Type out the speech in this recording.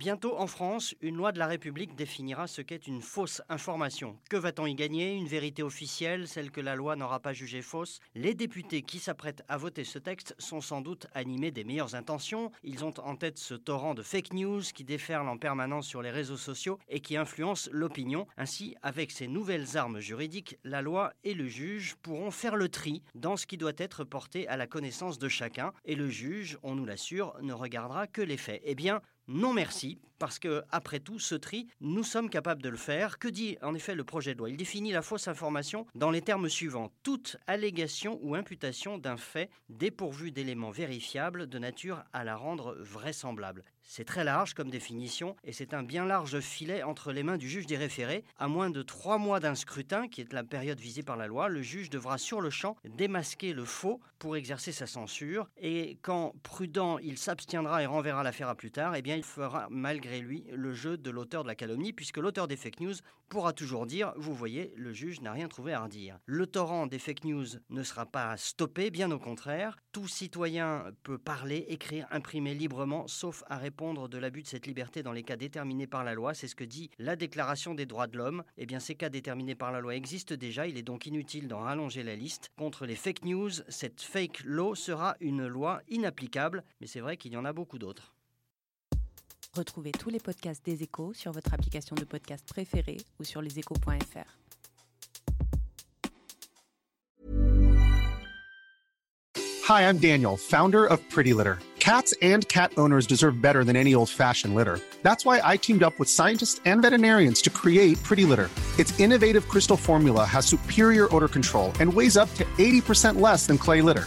Bientôt en France, une loi de la République définira ce qu'est une fausse information. Que va-t-on y gagner? Une vérité officielle, celle que la loi n'aura pas jugée fausse? Les députés qui s'apprêtent à voter ce texte sont sans doute animés des meilleures intentions. Ils ont en tête ce torrent de fake news qui déferle en permanence sur les réseaux sociaux et qui influence l'opinion. Ainsi, avec ces nouvelles armes juridiques, la loi et le juge pourront faire le tri dans ce qui doit être porté à la connaissance de chacun. Et le juge, on nous l'assure, ne regardera que les faits. Eh bien, non merci, parce que, après tout, ce tri, nous sommes capables de le faire. Que dit en effet le projet de loi? Il définit la fausse information dans les termes suivants toute allégation ou imputation d'un fait dépourvu d'éléments vérifiables de nature à la rendre vraisemblable. C'est très large comme définition et c'est un bien large filet entre les mains du juge des référés. À moins de trois mois d'un scrutin, qui est la période visée par la loi, le juge devra sur le champ démasquer le faux pour exercer sa censure. Et quand prudent, il s'abstiendra et renverra l'affaire à plus tard, eh bien il fera malgré lui le jeu de l'auteur de la calomnie, puisque l'auteur des fake news pourra toujours dire Vous voyez, le juge n'a rien trouvé à redire. Le torrent des fake news ne sera pas stoppé, bien au contraire. Tout citoyen peut parler, écrire, imprimer librement, sauf à répondre de l'abus de cette liberté dans les cas déterminés par la loi. C'est ce que dit la Déclaration des droits de l'homme. Eh bien, ces cas déterminés par la loi existent déjà. Il est donc inutile d'en rallonger la liste. Contre les fake news, cette fake law sera une loi inapplicable, mais c'est vrai qu'il y en a beaucoup d'autres. Retrouvez tous les podcasts des échos sur votre application de podcast préférée ou sur leséchos.fr. Hi, I'm Daniel, founder of Pretty Litter. Cats and cat owners deserve better than any old-fashioned litter. That's why I teamed up with scientists and veterinarians to create Pretty Litter. Its innovative crystal formula has superior odor control and weighs up to 80% less than clay litter.